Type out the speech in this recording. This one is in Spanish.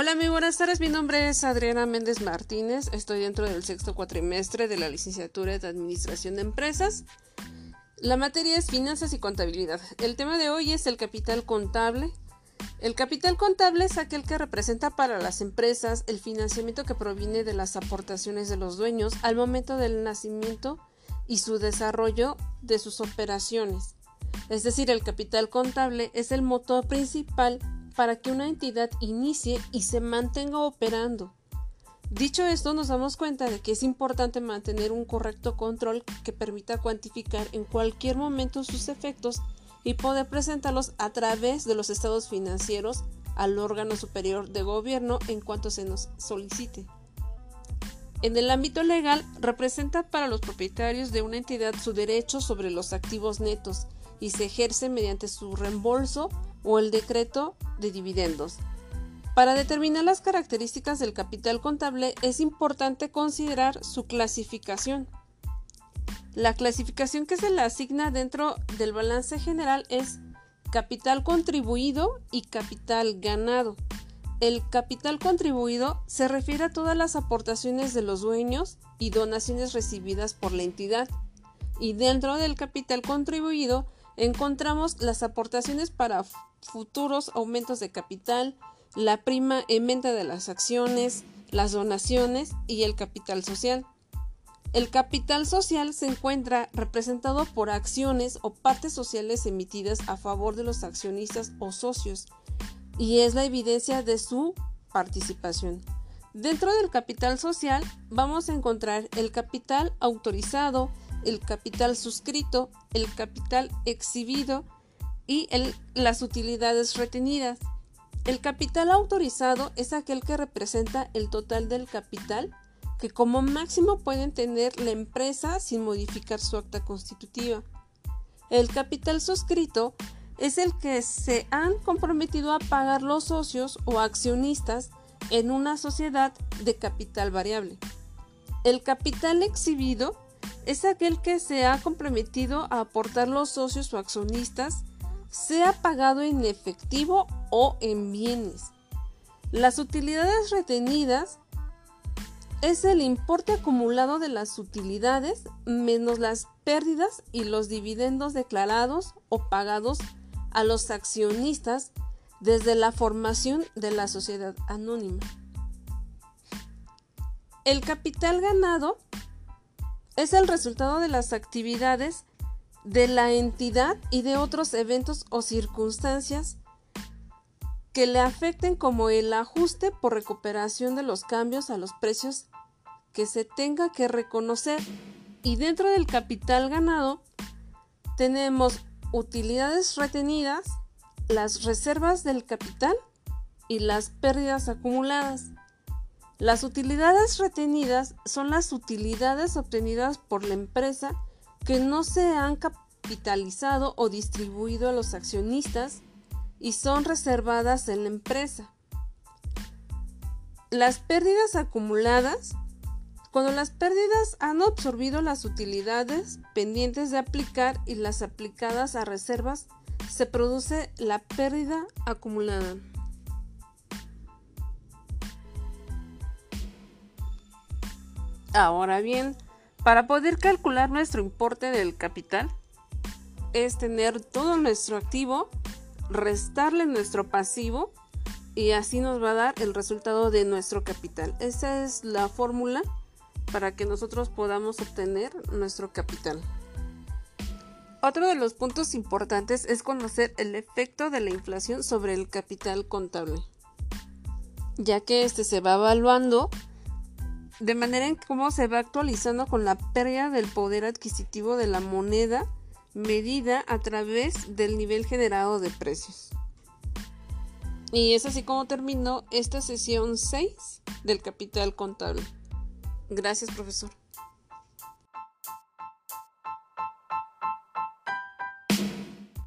Hola, muy buenas tardes. Mi nombre es Adriana Méndez Martínez. Estoy dentro del sexto cuatrimestre de la licenciatura de Administración de Empresas. La materia es Finanzas y Contabilidad. El tema de hoy es el capital contable. El capital contable es aquel que representa para las empresas el financiamiento que proviene de las aportaciones de los dueños al momento del nacimiento y su desarrollo de sus operaciones. Es decir, el capital contable es el motor principal para que una entidad inicie y se mantenga operando. Dicho esto, nos damos cuenta de que es importante mantener un correcto control que permita cuantificar en cualquier momento sus efectos y poder presentarlos a través de los estados financieros al órgano superior de gobierno en cuanto se nos solicite. En el ámbito legal, representa para los propietarios de una entidad su derecho sobre los activos netos y se ejerce mediante su reembolso o el decreto de dividendos. Para determinar las características del capital contable es importante considerar su clasificación. La clasificación que se le asigna dentro del balance general es capital contribuido y capital ganado. El capital contribuido se refiere a todas las aportaciones de los dueños y donaciones recibidas por la entidad. Y dentro del capital contribuido encontramos las aportaciones para futuros aumentos de capital, la prima en venta de las acciones, las donaciones y el capital social. El capital social se encuentra representado por acciones o partes sociales emitidas a favor de los accionistas o socios y es la evidencia de su participación. Dentro del capital social vamos a encontrar el capital autorizado, el capital suscrito, el capital exhibido y las utilidades retenidas. El capital autorizado es aquel que representa el total del capital que como máximo pueden tener la empresa sin modificar su acta constitutiva. El capital suscrito es el que se han comprometido a pagar los socios o accionistas en una sociedad de capital variable. El capital exhibido es aquel que se ha comprometido a aportar los socios o accionistas, sea pagado en efectivo o en bienes. Las utilidades retenidas es el importe acumulado de las utilidades menos las pérdidas y los dividendos declarados o pagados a los accionistas desde la formación de la sociedad anónima. El capital ganado es el resultado de las actividades de la entidad y de otros eventos o circunstancias que le afecten como el ajuste por recuperación de los cambios a los precios que se tenga que reconocer y dentro del capital ganado tenemos utilidades retenidas, las reservas del capital y las pérdidas acumuladas. Las utilidades retenidas son las utilidades obtenidas por la empresa que no se han capitalizado o distribuido a los accionistas y son reservadas en la empresa. Las pérdidas acumuladas, cuando las pérdidas han absorbido las utilidades pendientes de aplicar y las aplicadas a reservas, se produce la pérdida acumulada. Ahora bien, para poder calcular nuestro importe del capital, es tener todo nuestro activo, restarle nuestro pasivo y así nos va a dar el resultado de nuestro capital. Esa es la fórmula para que nosotros podamos obtener nuestro capital. Otro de los puntos importantes es conocer el efecto de la inflación sobre el capital contable, ya que este se va evaluando de manera en cómo se va actualizando con la pérdida del poder adquisitivo de la moneda medida a través del nivel generado de precios. Y es así como terminó esta sesión 6 del capital contable. Gracias, profesor.